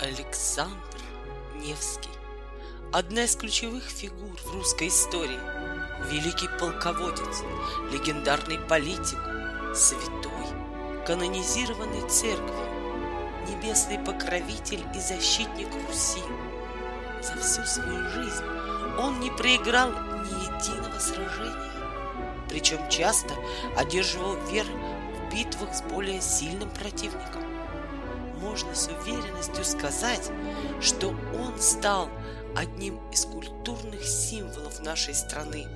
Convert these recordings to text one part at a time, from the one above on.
Александр Невский. Одна из ключевых фигур в русской истории. Великий полководец, легендарный политик, святой, канонизированный церковью, небесный покровитель и защитник Руси. За всю свою жизнь он не проиграл ни единого сражения, причем часто одерживал верх в битвах с более сильным противником можно с уверенностью сказать, что он стал одним из культурных символов нашей страны,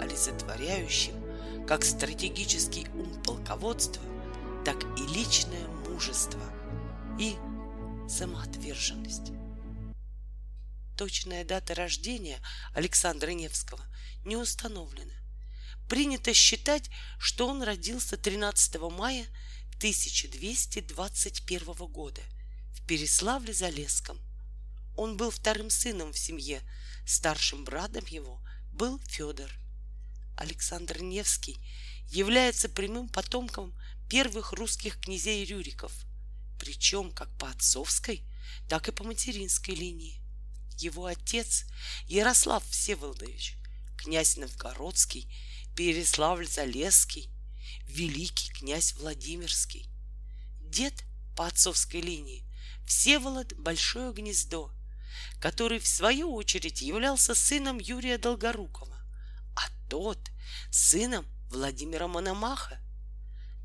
олицетворяющим как стратегический ум полководства, так и личное мужество и самоотверженность. Точная дата рождения Александра Невского не установлена. Принято считать, что он родился 13 мая 1221 года в Переславле-Залесском. Он был вторым сыном в семье, старшим братом его был Федор. Александр Невский является прямым потомком первых русских князей Рюриков, причем как по отцовской, так и по материнской линии. Его отец Ярослав Всеволодович, князь Новгородский, Переславль-Залесский, великий князь Владимирский. Дед по отцовской линии Всеволод Большое Гнездо, который в свою очередь являлся сыном Юрия Долгорукова, а тот сыном Владимира Мономаха.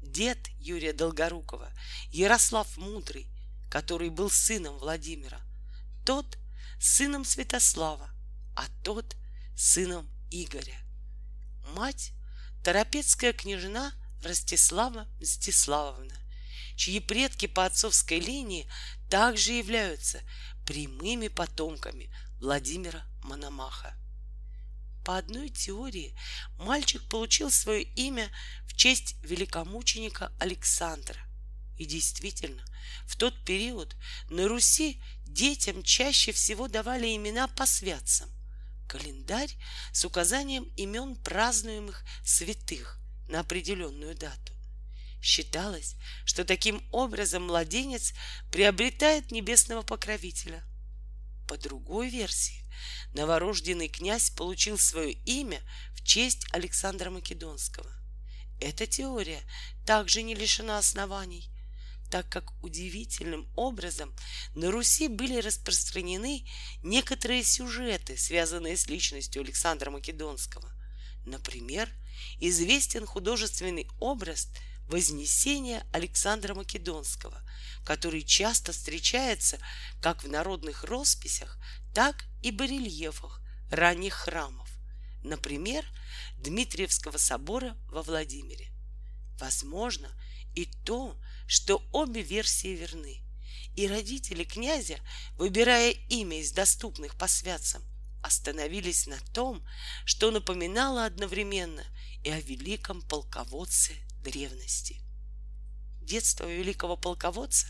Дед Юрия Долгорукова Ярослав Мудрый, который был сыном Владимира, тот сыном Святослава, а тот сыном Игоря. Мать Торопецкая княжна Ростислава Мстиславовна, чьи предки по отцовской линии также являются прямыми потомками Владимира Мономаха. По одной теории мальчик получил свое имя в честь великомученика Александра. И действительно, в тот период на Руси детям чаще всего давали имена по святцам. Календарь с указанием имен празднуемых святых на определенную дату. Считалось, что таким образом младенец приобретает небесного покровителя. По другой версии, новорожденный князь получил свое имя в честь Александра Македонского. Эта теория также не лишена оснований, так как удивительным образом на Руси были распространены некоторые сюжеты, связанные с личностью Александра Македонского. Например, известен художественный образ Вознесения Александра Македонского, который часто встречается как в народных росписях, так и барельефах ранних храмов, например, Дмитриевского собора во Владимире. Возможно и то, что обе версии верны, и родители князя, выбирая имя из доступных по святцам, остановились на том, что напоминало одновременно и о великом полководце древности. Детство великого полководца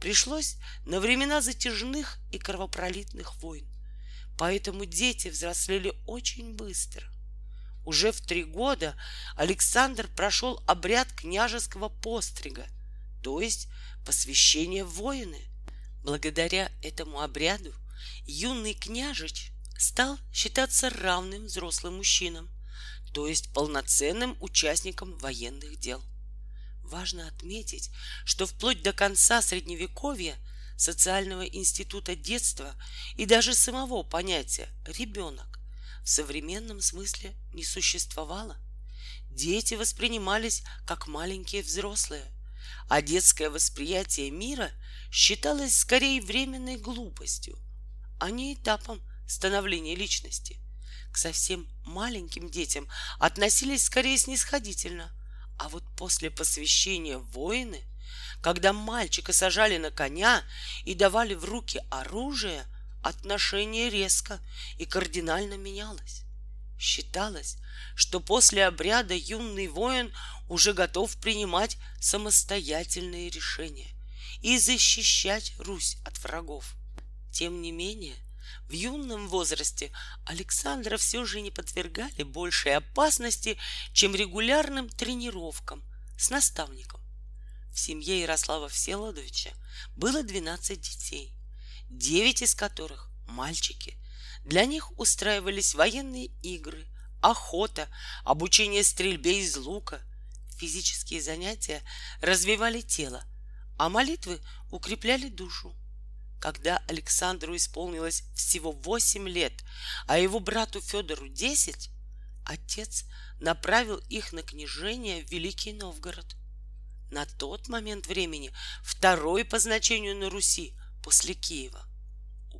пришлось на времена затяжных и кровопролитных войн, поэтому дети взрослели очень быстро. Уже в три года Александр прошел обряд княжеского пострига, то есть посвящение в воины. Благодаря этому обряду юный княжич стал считаться равным взрослым мужчинам, то есть полноценным участником военных дел. Важно отметить, что вплоть до конца Средневековья социального института детства и даже самого понятия «ребенок» в современном смысле не существовало. Дети воспринимались как маленькие взрослые, а детское восприятие мира считалось скорее временной глупостью, а не этапом становления личности. К совсем маленьким детям относились скорее снисходительно, а вот после посвящения воины, когда мальчика сажали на коня и давали в руки оружие, отношение резко и кардинально менялось. Считалось, что после обряда юный воин уже готов принимать самостоятельные решения и защищать Русь от врагов. Тем не менее, в юном возрасте Александра все же не подвергали большей опасности, чем регулярным тренировкам с наставником. В семье Ярослава Всеволодовича было 12 детей, 9 из которых – мальчики. Для них устраивались военные игры, охота, обучение стрельбе из лука. Физические занятия развивали тело, а молитвы укрепляли душу. Когда Александру исполнилось всего восемь лет, а его брату Федору десять, отец направил их на княжение в Великий Новгород. На тот момент времени второй по значению на Руси после Киева.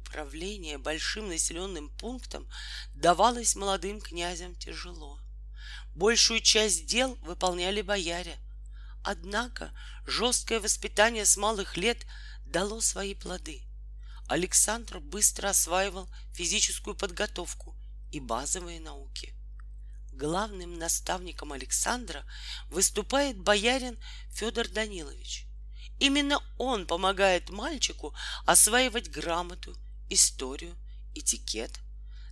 Управление большим населенным пунктом давалось молодым князям тяжело. Большую часть дел выполняли бояре. Однако жесткое воспитание с малых лет дало свои плоды — Александр быстро осваивал физическую подготовку и базовые науки. Главным наставником Александра выступает боярин Федор Данилович. Именно он помогает мальчику осваивать грамоту, историю, этикет.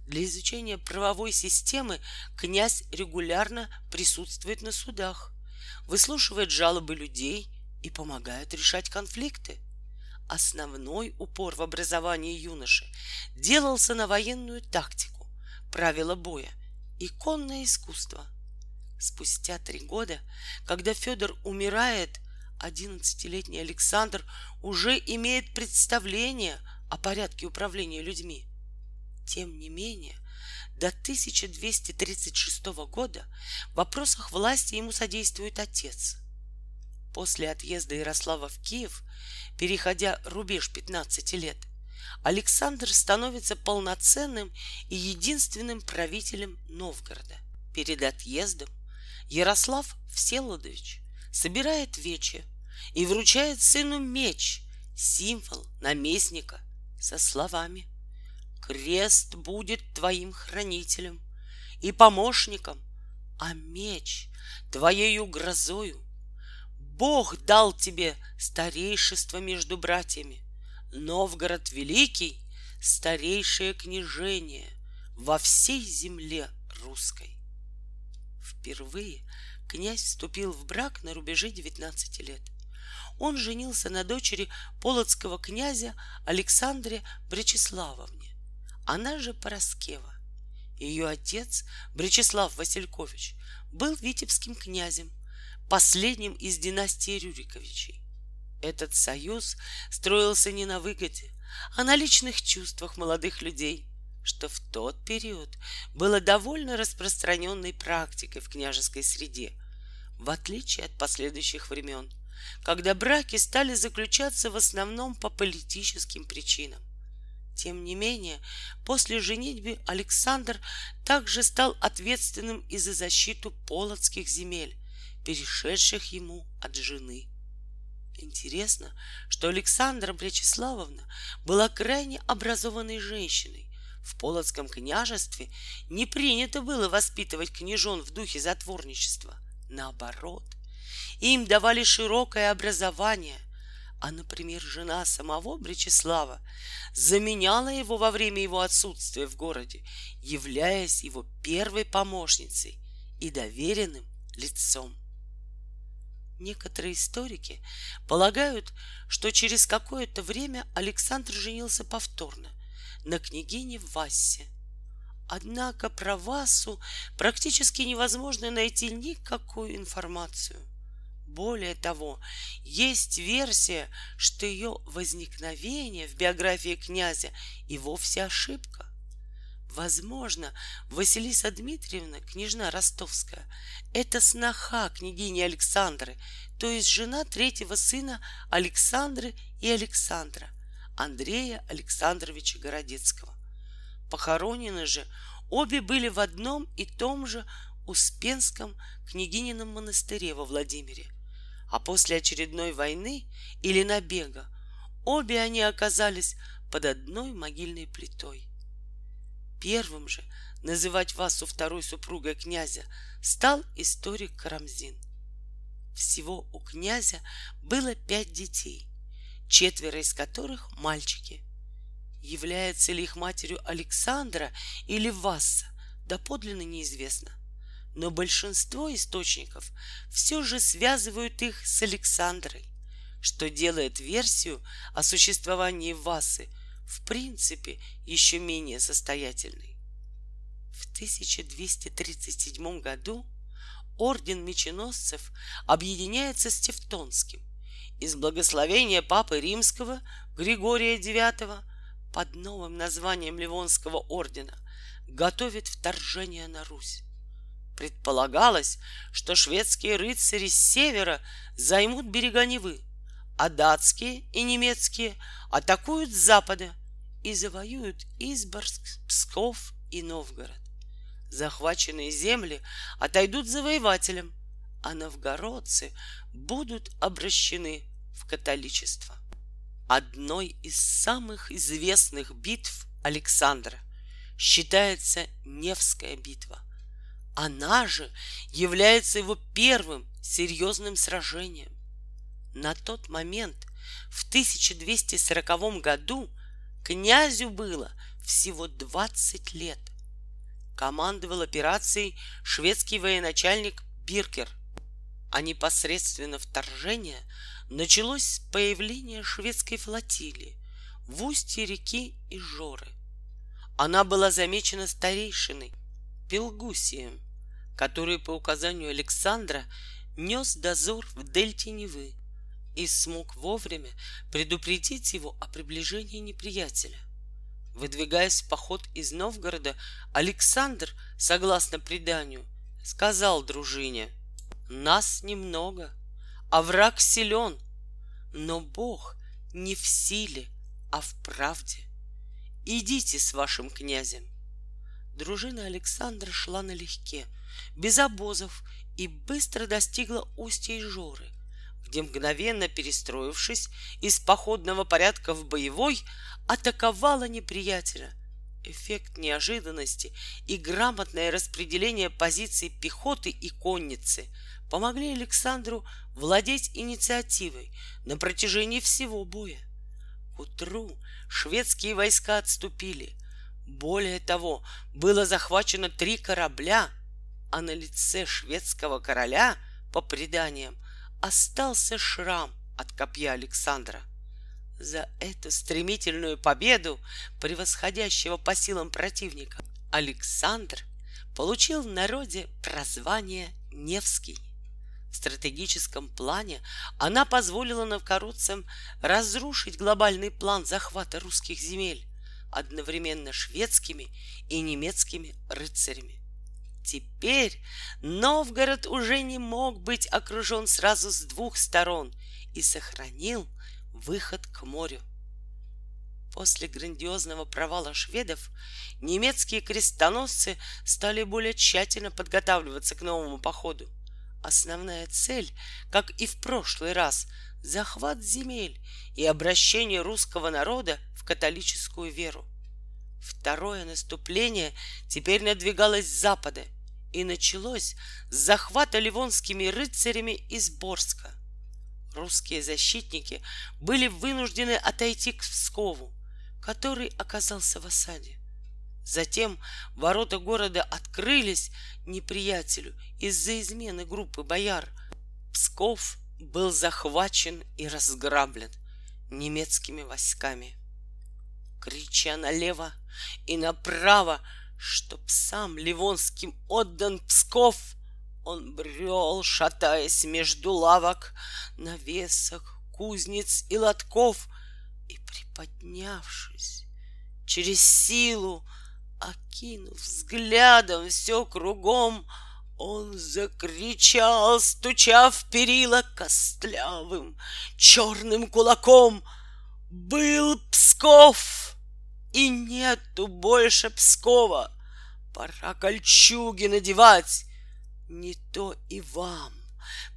Для изучения правовой системы князь регулярно присутствует на судах, выслушивает жалобы людей и помогает решать конфликты – основной упор в образовании юноши делался на военную тактику, правила боя и конное искусство. Спустя три года, когда Федор умирает, одиннадцатилетний Александр уже имеет представление о порядке управления людьми. Тем не менее, до 1236 года в вопросах власти ему содействует отец. После отъезда Ярослава в Киев переходя рубеж 15 лет, Александр становится полноценным и единственным правителем Новгорода. Перед отъездом Ярослав Всеволодович собирает вече и вручает сыну меч, символ наместника, со словами «Крест будет твоим хранителем и помощником, а меч твоею грозою Бог дал тебе старейшество между братьями. Новгород Великий — старейшее княжение во всей земле русской. Впервые князь вступил в брак на рубеже 19 лет. Он женился на дочери полоцкого князя Александре Бречеславовне, она же Пороскева. Ее отец, Бречеслав Василькович, был витебским князем — последним из династии Рюриковичей. Этот союз строился не на выгоде, а на личных чувствах молодых людей, что в тот период было довольно распространенной практикой в княжеской среде, в отличие от последующих времен, когда браки стали заключаться в основном по политическим причинам. Тем не менее, после женитьбы Александр также стал ответственным и за защиту полоцких земель, перешедших ему от жены. Интересно, что Александра Брячеславовна была крайне образованной женщиной. В Полоцком княжестве не принято было воспитывать княжон в духе затворничества. Наоборот, им давали широкое образование, а, например, жена самого Бречеслава заменяла его во время его отсутствия в городе, являясь его первой помощницей и доверенным лицом. Некоторые историки полагают, что через какое-то время Александр женился повторно на княгине Вассе. Однако про Вассу практически невозможно найти никакую информацию. Более того, есть версия, что ее возникновение в биографии князя и вовсе ошибка. Возможно, Василиса Дмитриевна, княжна Ростовская, это сноха княгини Александры, то есть жена третьего сына Александры и Александра, Андрея Александровича Городецкого. Похоронены же обе были в одном и том же Успенском княгинином монастыре во Владимире. А после очередной войны или набега обе они оказались под одной могильной плитой. Первым же называть Васу второй супругой князя стал историк Карамзин. Всего у князя было пять детей, четверо из которых мальчики. Является ли их матерью Александра или Васса, доподлинно неизвестно. Но большинство источников все же связывают их с Александрой, что делает версию о существовании Васы – в принципе еще менее состоятельный. В 1237 году орден меченосцев объединяется с Тевтонским. Из благословения Папы Римского Григория IX под новым названием Ливонского ордена готовит вторжение на Русь. Предполагалось, что шведские рыцари с севера займут берега Невы, а датские и немецкие атакуют с запада и завоюют Изборск, Псков и Новгород. Захваченные земли отойдут завоевателям, а новгородцы будут обращены в католичество. Одной из самых известных битв Александра считается Невская битва. Она же является его первым серьезным сражением. На тот момент, в 1240 году, Князю было всего 20 лет. Командовал операцией шведский военачальник Биркер, а непосредственно вторжение началось с появления шведской флотилии в устье реки Ижоры. Она была замечена старейшиной Пелгусием, который по указанию Александра нес дозор в дельте Невы и смог вовремя предупредить его о приближении неприятеля. Выдвигаясь в поход из Новгорода, Александр, согласно преданию, сказал дружине, «Нас немного, а враг силен, но Бог не в силе, а в правде. Идите с вашим князем». Дружина Александра шла налегке, без обозов, и быстро достигла устья Жоры — где мгновенно перестроившись из походного порядка в боевой, атаковала неприятеля. Эффект неожиданности и грамотное распределение позиций пехоты и конницы помогли Александру владеть инициативой на протяжении всего боя. К утру шведские войска отступили. Более того, было захвачено три корабля, а на лице шведского короля, по преданиям, остался шрам от копья Александра. За эту стремительную победу, превосходящего по силам противника, Александр получил в народе прозвание Невский. В стратегическом плане она позволила новгородцам разрушить глобальный план захвата русских земель одновременно шведскими и немецкими рыцарями. Теперь Новгород уже не мог быть окружен сразу с двух сторон и сохранил выход к морю. После грандиозного провала шведов немецкие крестоносцы стали более тщательно подготавливаться к новому походу. Основная цель, как и в прошлый раз, захват земель и обращение русского народа в католическую веру. Второе наступление теперь надвигалось с запада и началось с захвата ливонскими рыцарями из Борска. Русские защитники были вынуждены отойти к Пскову, который оказался в осаде. Затем ворота города открылись неприятелю из-за измены группы бояр. Псков был захвачен и разграблен немецкими войсками. Крича налево и направо, чтоб сам Ливонским отдан Псков, он брел, шатаясь между лавок, навесок, кузнец и лотков, и, приподнявшись, через силу, окинув взглядом все кругом, он закричал, стуча в перила костлявым черным кулаком. Был Псков, и нету больше Пскова. Пора кольчуги надевать, не то и вам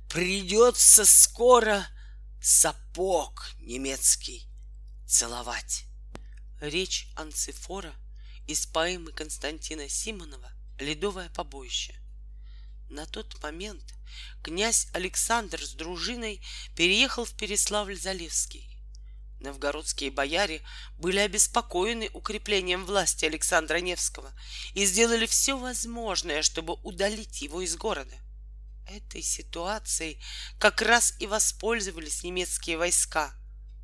придется скоро сапог немецкий целовать. Речь Анцифора из поэмы Константина Симонова «Ледовое побоище». На тот момент князь Александр с дружиной переехал в Переславль-Залесский. Новгородские бояре были обеспокоены укреплением власти Александра Невского и сделали все возможное, чтобы удалить его из города. Этой ситуацией как раз и воспользовались немецкие войска,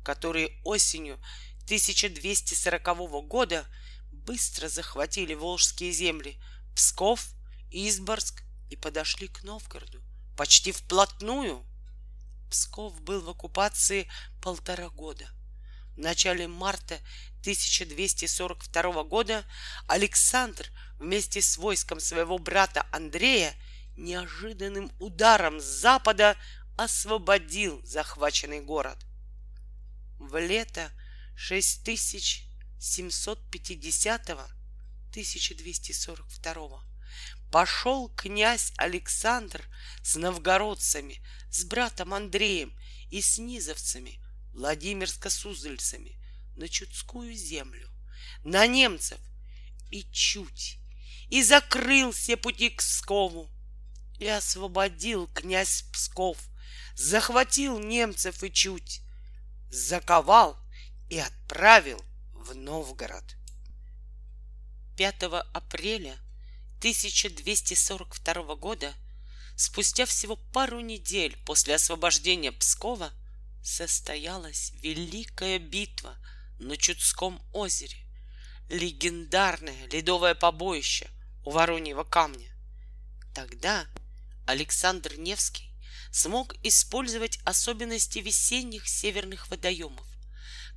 которые осенью 1240 года быстро захватили Волжские земли Псков, Изборск и подошли к Новгороду почти вплотную. Псков был в оккупации полтора года. В начале марта 1242 года Александр вместе с войском своего брата Андрея неожиданным ударом с запада освободил захваченный город. В лето 6750 1242 пошел князь Александр с новгородцами, с братом Андреем и с низовцами, Владимирско-Суздальцами на Чудскую землю, на немцев и чуть, и закрыл все пути к Пскову, и освободил князь Псков, захватил немцев и чуть, заковал и отправил в Новгород. 5 апреля 1242 года, спустя всего пару недель после освобождения Пскова, состоялась великая битва на Чудском озере, легендарное ледовое побоище у Вороньего камня. Тогда Александр Невский смог использовать особенности весенних северных водоемов,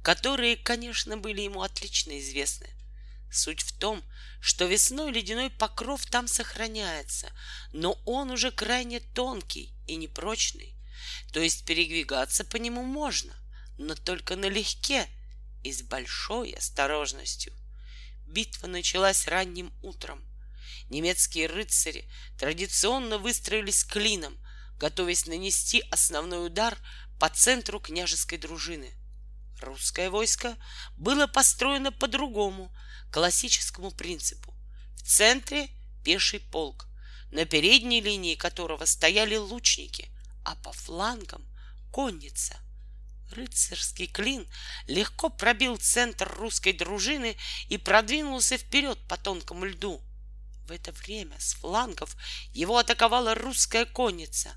которые, конечно, были ему отлично известны – Суть в том, что весной ледяной покров там сохраняется, но он уже крайне тонкий и непрочный. То есть передвигаться по нему можно, но только налегке и с большой осторожностью. Битва началась ранним утром. Немецкие рыцари традиционно выстроились клином, готовясь нанести основной удар по центру княжеской дружины. Русское войско было построено по-другому — классическому принципу. В центре пеший полк, на передней линии которого стояли лучники, а по флангам конница. Рыцарский клин легко пробил центр русской дружины и продвинулся вперед по тонкому льду. В это время с флангов его атаковала русская конница.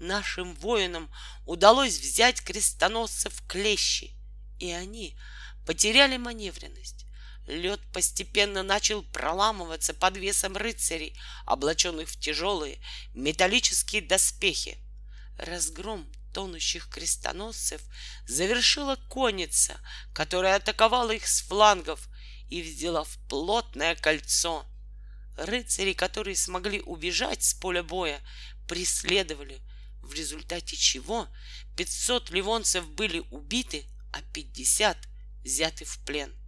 Нашим воинам удалось взять крестоносцев клещи, и они потеряли маневренность. Лед постепенно начал проламываться под весом рыцарей, облаченных в тяжелые металлические доспехи. Разгром тонущих крестоносцев завершила конница, которая атаковала их с флангов и взяла в плотное кольцо. Рыцари, которые смогли убежать с поля боя, преследовали, в результате чего 500 ливонцев были убиты, а 50 взяты в плен.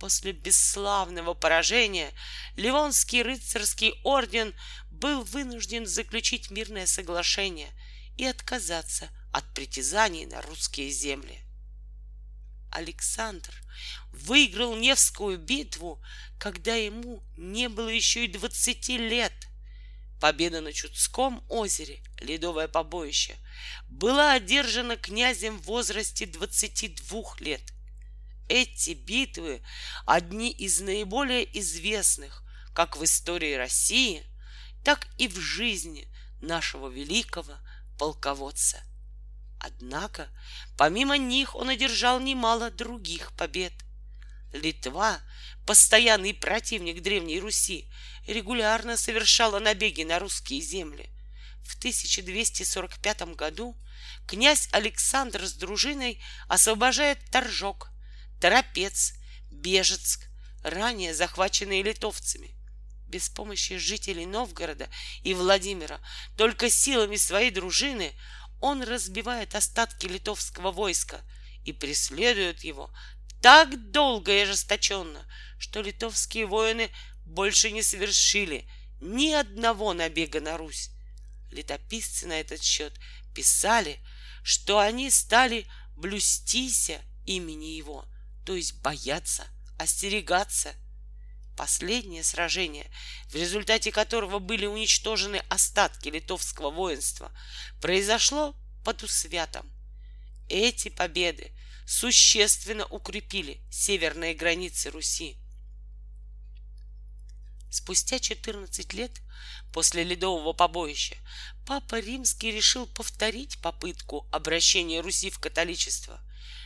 После бесславного поражения Ливонский рыцарский орден был вынужден заключить мирное соглашение и отказаться от притязаний на русские земли. Александр выиграл Невскую битву, когда ему не было еще и двадцати лет. Победа на Чудском озере, ледовое побоище, была одержана князем в возрасте двадцати двух лет — эти битвы одни из наиболее известных как в истории России, так и в жизни нашего великого полководца Однако, помимо них он одержал немало других побед. Литва, постоянный противник Древней Руси, регулярно совершала набеги на русские земли. В 1245 году князь Александр с дружиной освобождает Торжок, Торопец, Бежецк, ранее захваченные литовцами. Без помощи жителей Новгорода и Владимира, только силами своей дружины он разбивает остатки литовского войска и преследует его так долго и ожесточенно, что литовские воины больше не совершили ни одного набега на Русь. Летописцы на этот счет писали, что они стали блюстися имени его, то есть бояться, остерегаться. Последнее сражение, в результате которого были уничтожены остатки литовского воинства, произошло под Усвятом. Эти победы существенно укрепили северные границы Руси. Спустя 14 лет после ледового побоища Папа Римский решил повторить попытку обращения Руси в католичество.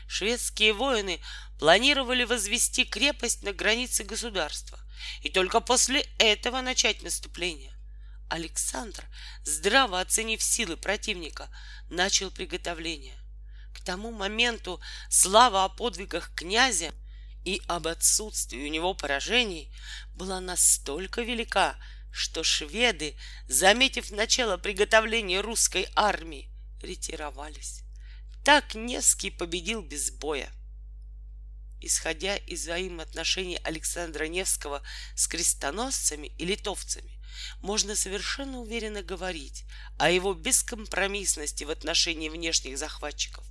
Шведские воины планировали возвести крепость на границе государства и только после этого начать наступление. Александр, здраво оценив силы противника, начал приготовление. К тому моменту слава о подвигах князя и об отсутствии у него поражений была настолько велика, что шведы, заметив начало приготовления русской армии, ретировались. Так Невский победил без боя. Исходя из взаимоотношений Александра Невского с крестоносцами и литовцами, можно совершенно уверенно говорить о его бескомпромиссности в отношении внешних захватчиков.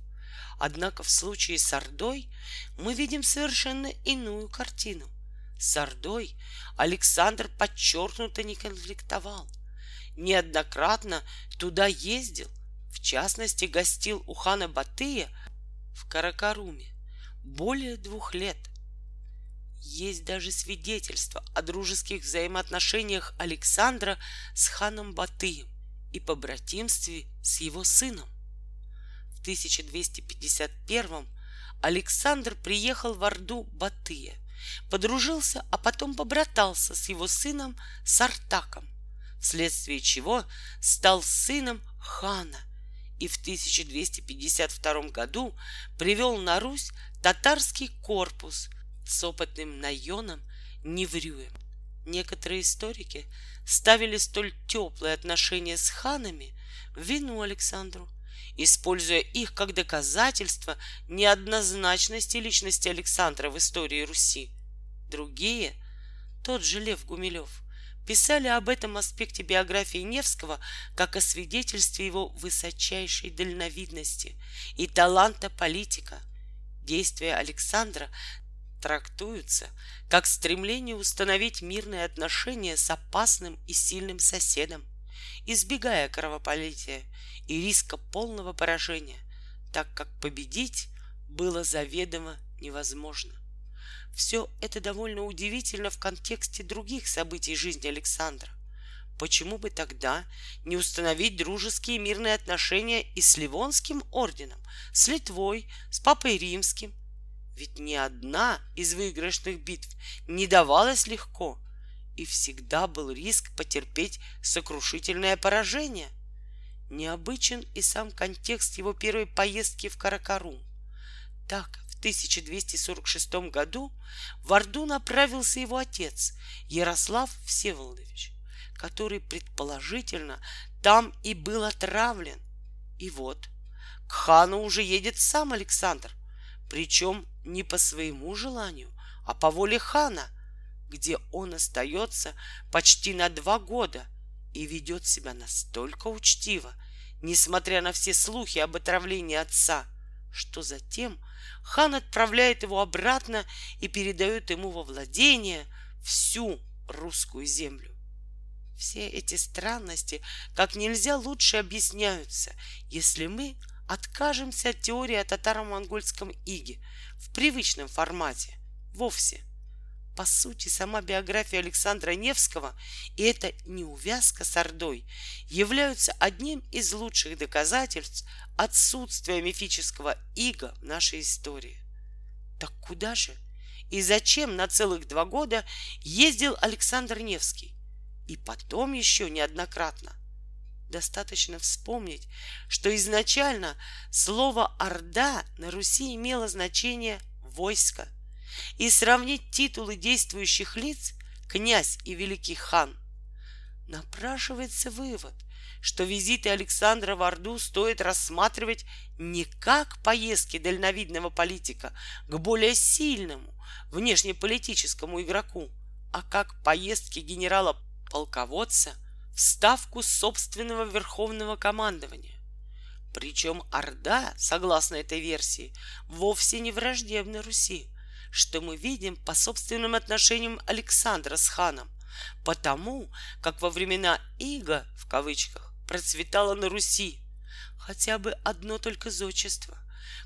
Однако в случае с Ордой мы видим совершенно иную картину. С Ордой Александр подчеркнуто не конфликтовал. Неоднократно туда ездил, в частности, гостил у хана Батыя в Каракаруме более двух лет. Есть даже свидетельства о дружеских взаимоотношениях Александра с ханом Батыем и побратимстве с его сыном. 1251 Александр приехал в Орду Батыя, подружился, а потом побратался с его сыном Сартаком, вследствие чего стал сыном хана и в 1252 году привел на Русь татарский корпус с опытным наеном Неврюем. Некоторые историки ставили столь теплые отношения с ханами в вину Александру используя их как доказательство неоднозначности личности Александра в истории Руси. Другие, тот же Лев Гумилев, писали об этом аспекте биографии Невского как о свидетельстве его высочайшей дальновидности и таланта политика. Действия Александра трактуются как стремление установить мирные отношения с опасным и сильным соседом, избегая кровопролития и риска полного поражения, так как победить было заведомо невозможно. Все это довольно удивительно в контексте других событий жизни Александра. Почему бы тогда не установить дружеские мирные отношения и с Ливонским орденом, с Литвой, с Папой Римским? Ведь ни одна из выигрышных битв не давалась легко, и всегда был риск потерпеть сокрушительное поражение – Необычен и сам контекст его первой поездки в Каракарум. Так, 1246 году в Орду направился его отец Ярослав Всеволодович, который предположительно там и был отравлен. И вот, к хану уже едет сам Александр, причем не по своему желанию, а по воле хана, где он остается почти на два года и ведет себя настолько учтиво, несмотря на все слухи об отравлении отца, что затем хан отправляет его обратно и передает ему во владение всю русскую землю. Все эти странности как нельзя лучше объясняются, если мы откажемся от теории о татаро-монгольском иге в привычном формате вовсе. По сути, сама биография Александра Невского и эта неувязка с Ордой являются одним из лучших доказательств отсутствия мифического ига в нашей истории. Так куда же и зачем на целых два года ездил Александр Невский? И потом еще неоднократно. Достаточно вспомнить, что изначально слово «орда» на Руси имело значение «войско», и сравнить титулы действующих лиц князь и великий хан. Напрашивается вывод, что визиты Александра в Орду стоит рассматривать не как поездки дальновидного политика к более сильному внешнеполитическому игроку, а как поездки генерала-полководца в ставку собственного верховного командования. Причем Орда, согласно этой версии, вовсе не враждебна Руси, что мы видим по собственным отношениям Александра с ханом, потому как во времена Иго, в кавычках, процветало на Руси хотя бы одно только зодчество,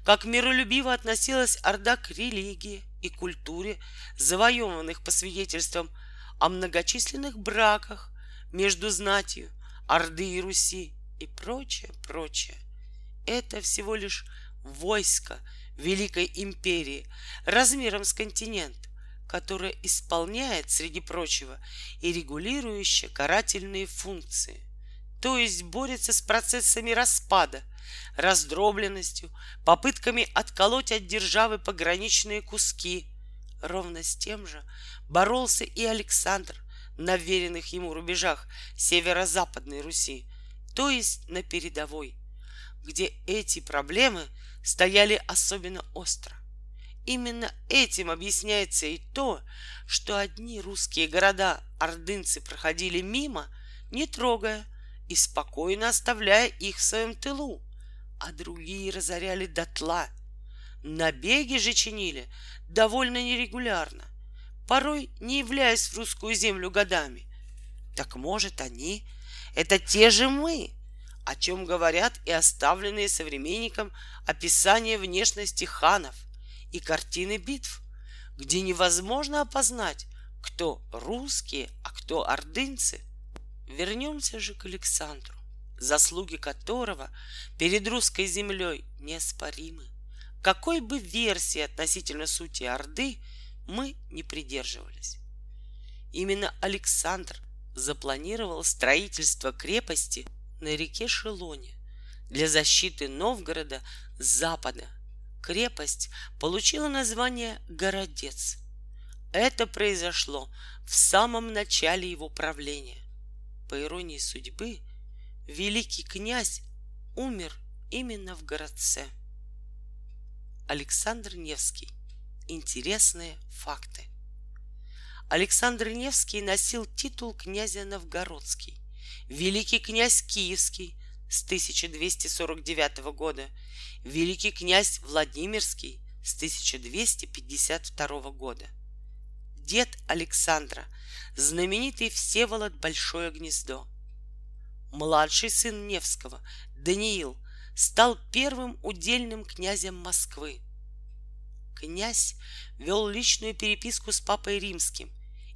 как миролюбиво относилась Орда к религии и культуре, завоеванных по свидетельствам о многочисленных браках между знатью Орды и Руси и прочее, прочее. Это всего лишь войско Великой империи размером с континент, которая исполняет, среди прочего, и регулирующая карательные функции, то есть борется с процессами распада, раздробленностью, попытками отколоть от державы пограничные куски. Ровно с тем же боролся и Александр на веренных ему рубежах северо-западной Руси, то есть на передовой, где эти проблемы стояли особенно остро. Именно этим объясняется и то, что одни русские города ордынцы проходили мимо, не трогая и спокойно оставляя их в своем тылу, а другие разоряли дотла. Набеги же чинили довольно нерегулярно, порой не являясь в русскую землю годами. Так может они — это те же мы, о чем говорят и оставленные современникам описания внешности ханов и картины битв, где невозможно опознать, кто русские, а кто ордынцы. Вернемся же к Александру, заслуги которого перед русской землей неоспоримы. Какой бы версии относительно сути Орды мы не придерживались. Именно Александр запланировал строительство крепости – на реке Шелоне для защиты Новгорода с запада. Крепость получила название Городец. Это произошло в самом начале его правления. По иронии судьбы, великий князь умер именно в городце. Александр Невский. Интересные факты. Александр Невский носил титул князя Новгородский великий князь Киевский с 1249 года, великий князь Владимирский с 1252 года. Дед Александра, знаменитый Всеволод Большое Гнездо. Младший сын Невского, Даниил, стал первым удельным князем Москвы. Князь вел личную переписку с папой римским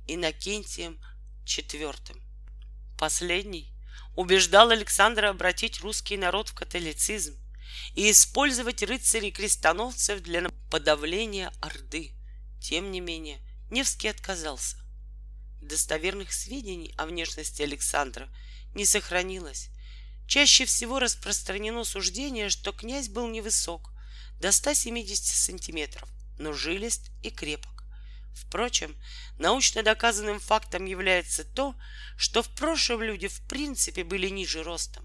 Иннокентием IV. Последний убеждал Александра обратить русский народ в католицизм и использовать рыцарей-крестоносцев для подавления Орды. Тем не менее, Невский отказался. Достоверных сведений о внешности Александра не сохранилось. Чаще всего распространено суждение, что князь был невысок, до 170 сантиметров, но жилист и крепок. Впрочем, научно доказанным фактом является то, что в прошлом люди в принципе были ниже ростом,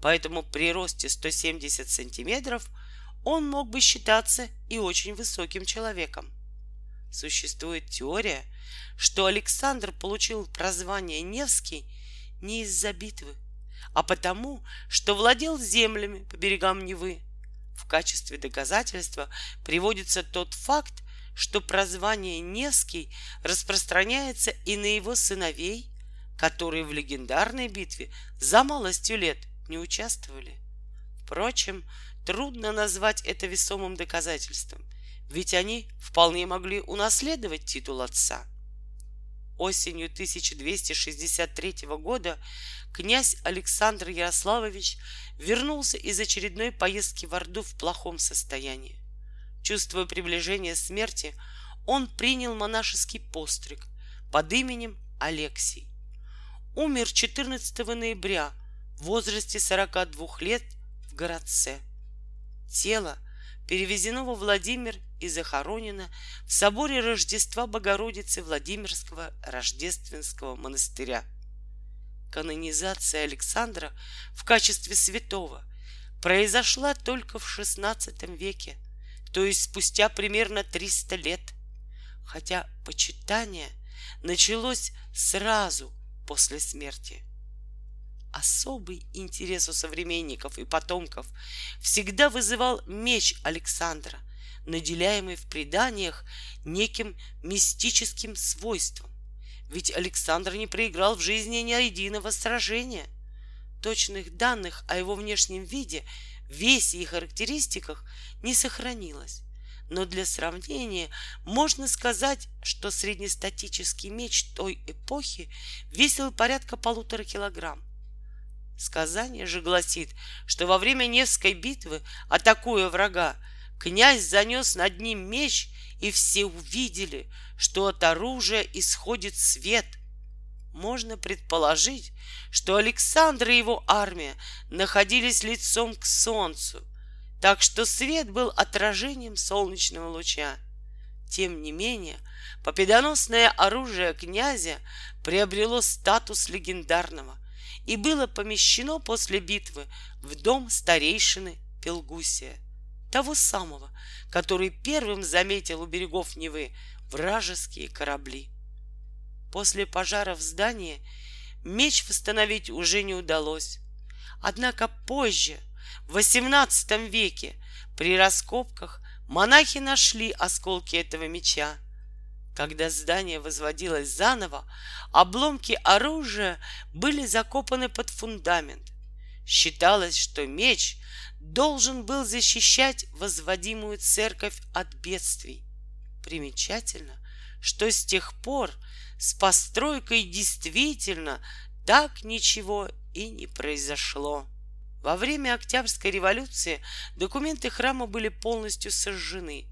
поэтому при росте 170 сантиметров он мог бы считаться и очень высоким человеком. Существует теория, что Александр получил прозвание Невский не из-за битвы, а потому, что владел землями по берегам Невы. В качестве доказательства приводится тот факт, что прозвание Невский распространяется и на его сыновей, которые в легендарной битве за малостью лет не участвовали. Впрочем, трудно назвать это весомым доказательством, ведь они вполне могли унаследовать титул отца. осенью 1263 года князь Александр Ярославович вернулся из очередной поездки в Орду в плохом состоянии. Чувствуя приближение смерти, он принял монашеский постриг под именем Алексий. Умер 14 ноября в возрасте 42 лет в городце. Тело перевезено во Владимир и захоронено в соборе Рождества Богородицы Владимирского Рождественского монастыря. Канонизация Александра в качестве святого произошла только в XVI веке, то есть спустя примерно 300 лет, хотя почитание началось сразу после смерти особый интерес у современников и потомков всегда вызывал меч Александра, наделяемый в преданиях неким мистическим свойством. Ведь Александр не проиграл в жизни ни единого сражения. Точных данных о его внешнем виде, весе и характеристиках не сохранилось. Но для сравнения можно сказать, что среднестатический меч той эпохи весил порядка полутора килограмм. Сказание же гласит, что во время Невской битвы, атакуя врага, князь занес над ним меч, и все увидели, что от оружия исходит свет. Можно предположить, что Александр и его армия находились лицом к солнцу, так что свет был отражением солнечного луча. Тем не менее, победоносное оружие князя приобрело статус легендарного — и было помещено после битвы в дом старейшины Пелгусия, того самого, который первым заметил у берегов Невы вражеские корабли. После пожара в здании меч восстановить уже не удалось. Однако позже, в XVIII веке, при раскопках монахи нашли осколки этого меча — когда здание возводилось заново, обломки оружия были закопаны под фундамент. Считалось, что меч должен был защищать возводимую церковь от бедствий. Примечательно, что с тех пор с постройкой действительно так ничего и не произошло. Во время Октябрьской революции документы храма были полностью сожжены,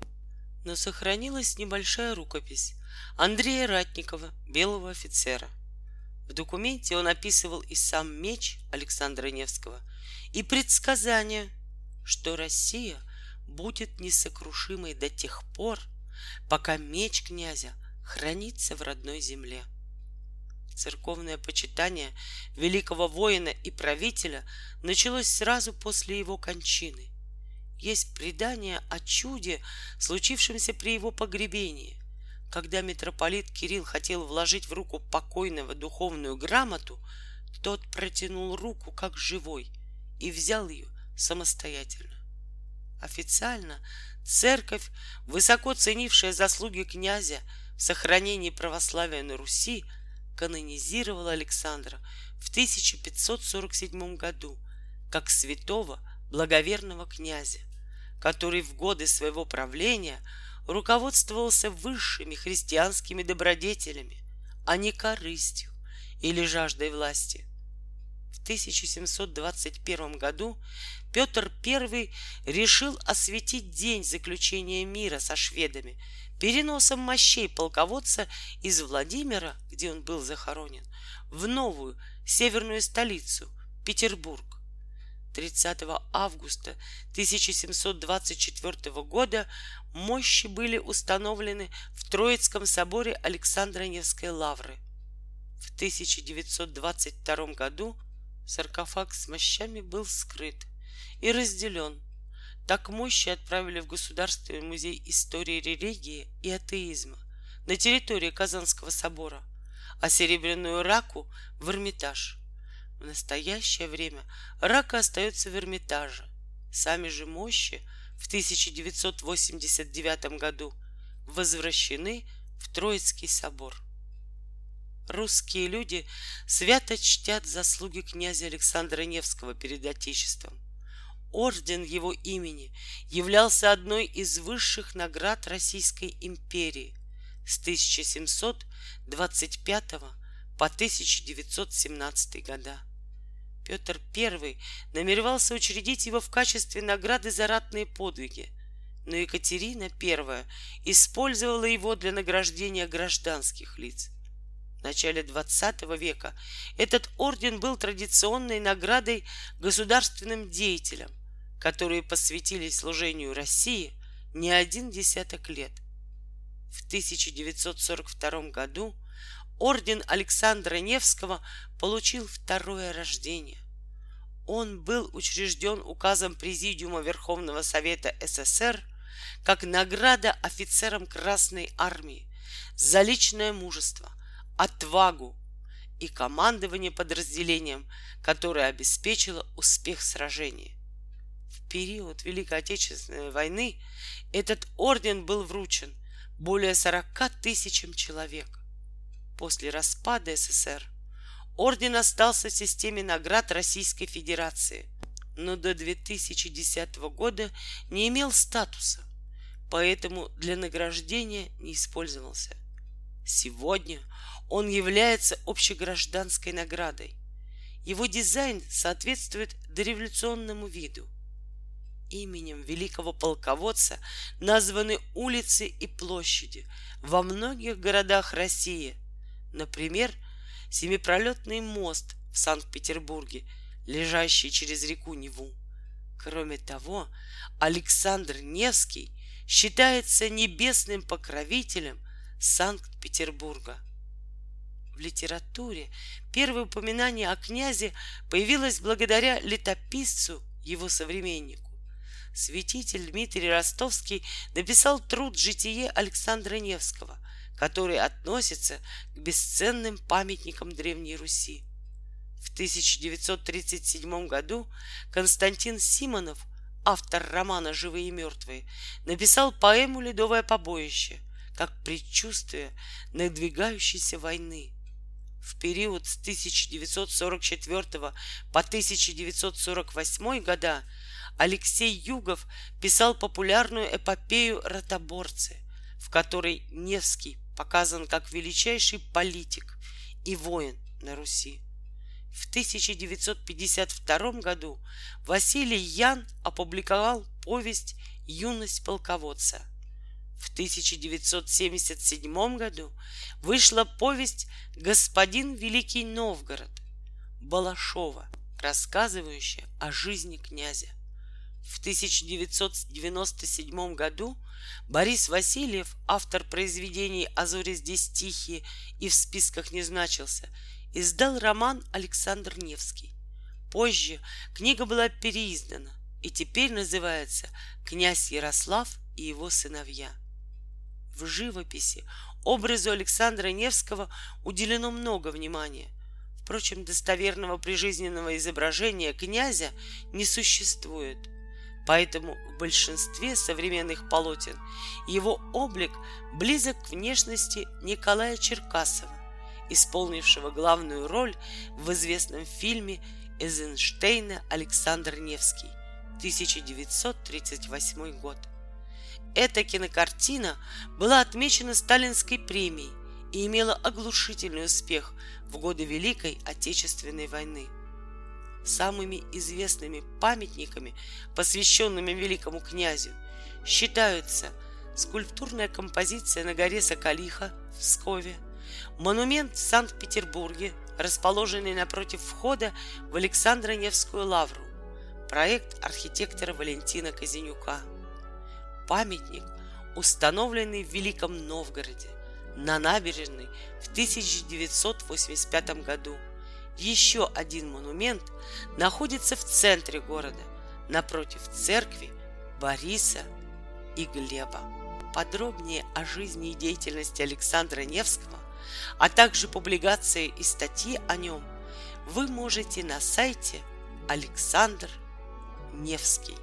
но сохранилась небольшая рукопись Андрея Ратникова, белого офицера. В документе он описывал и сам меч Александра Невского, и предсказание, что Россия будет несокрушимой до тех пор, пока меч князя хранится в родной земле. Церковное почитание великого воина и правителя началось сразу после его кончины есть предание о чуде, случившемся при его погребении. Когда митрополит Кирилл хотел вложить в руку покойного духовную грамоту, тот протянул руку как живой и взял ее самостоятельно. Официально церковь, высоко ценившая заслуги князя в сохранении православия на Руси, канонизировала Александра в 1547 году как святого благоверного князя который в годы своего правления руководствовался высшими христианскими добродетелями, а не корыстью или жаждой власти. В 1721 году Петр I решил осветить день заключения мира со шведами переносом мощей полководца из Владимира, где он был захоронен, в новую северную столицу Петербург. 30 августа 1724 года мощи были установлены в Троицком соборе Александра Невской лавры. В 1922 году саркофаг с мощами был скрыт и разделен. Так мощи отправили в Государственный музей истории религии и атеизма на территории Казанского собора, а серебряную раку в Эрмитаж – в настоящее время рака остается в Эрмитаже. Сами же мощи в 1989 году возвращены в Троицкий собор. Русские люди свято чтят заслуги князя Александра Невского перед Отечеством. Орден его имени являлся одной из высших наград Российской империи. с 1725 по 1917 года. Петр I намеревался учредить его в качестве награды за ратные подвиги, но Екатерина I использовала его для награждения гражданских лиц. В начале XX века этот орден был традиционной наградой государственным деятелям, которые посвятили служению России не один десяток лет. В 1942 году орден Александра Невского получил второе рождение. Он был учрежден указом Президиума Верховного Совета СССр как награда офицерам Красной Армии за личное мужество, отвагу и командование подразделением, которое обеспечило успех сражения. Период Великой Отечественной войны этот орден был вручен более 40 тысячам человек. После распада СССР орден остался в системе наград Российской Федерации, но до 2010 года не имел статуса, поэтому для награждения не использовался. Сегодня он является общегражданской наградой. Его дизайн соответствует дореволюционному виду. Именем великого полководца названы улицы и площади во многих городах России. Например, семипролетный мост в Санкт-Петербурге, лежащий через реку Неву. Кроме того, Александр Невский считается небесным покровителем Санкт-Петербурга. В литературе первое упоминание о князе появилось благодаря летописцу, его современнику. Святитель Дмитрий Ростовский написал труд «Житие Александра Невского», который относится к бесценным памятникам Древней Руси. В 1937 году Константин Симонов, автор романа «Живые и мертвые», написал поэму «Ледовое побоище», как предчувствие надвигающейся войны. В период с 1944 по 1948 года Алексей Югов писал популярную эпопею «Ротоборцы», в которой Невский показан как величайший политик и воин на Руси. В 1952 году Василий Ян опубликовал повесть «Юность полководца». В 1977 году вышла повесть «Господин Великий Новгород» Балашова, рассказывающая о жизни князя. В 1997 году Борис Васильев, автор произведений «А зори здесь тихие» и в списках не значился, издал роман «Александр Невский». Позже книга была переиздана и теперь называется «Князь Ярослав и его сыновья». В живописи образу Александра Невского уделено много внимания. Впрочем, достоверного прижизненного изображения князя не существует – Поэтому в большинстве современных полотен его облик близок к внешности Николая Черкасова, исполнившего главную роль в известном фильме Эйзенштейна Александр Невский, 1938 год. Эта кинокартина была отмечена Сталинской премией и имела оглушительный успех в годы Великой Отечественной войны – Самыми известными памятниками, посвященными великому князю, считаются скульптурная композиция на горе Соколиха в Пскове, монумент в Санкт-Петербурге, расположенный напротив входа в Александро-Невскую лавру, проект архитектора Валентина Казинюка, памятник, установленный в Великом Новгороде на набережной в 1985 году – еще один монумент находится в центре города, напротив церкви Бориса и Глеба. Подробнее о жизни и деятельности Александра Невского, а также публикации и статьи о нем вы можете на сайте Александр Невский.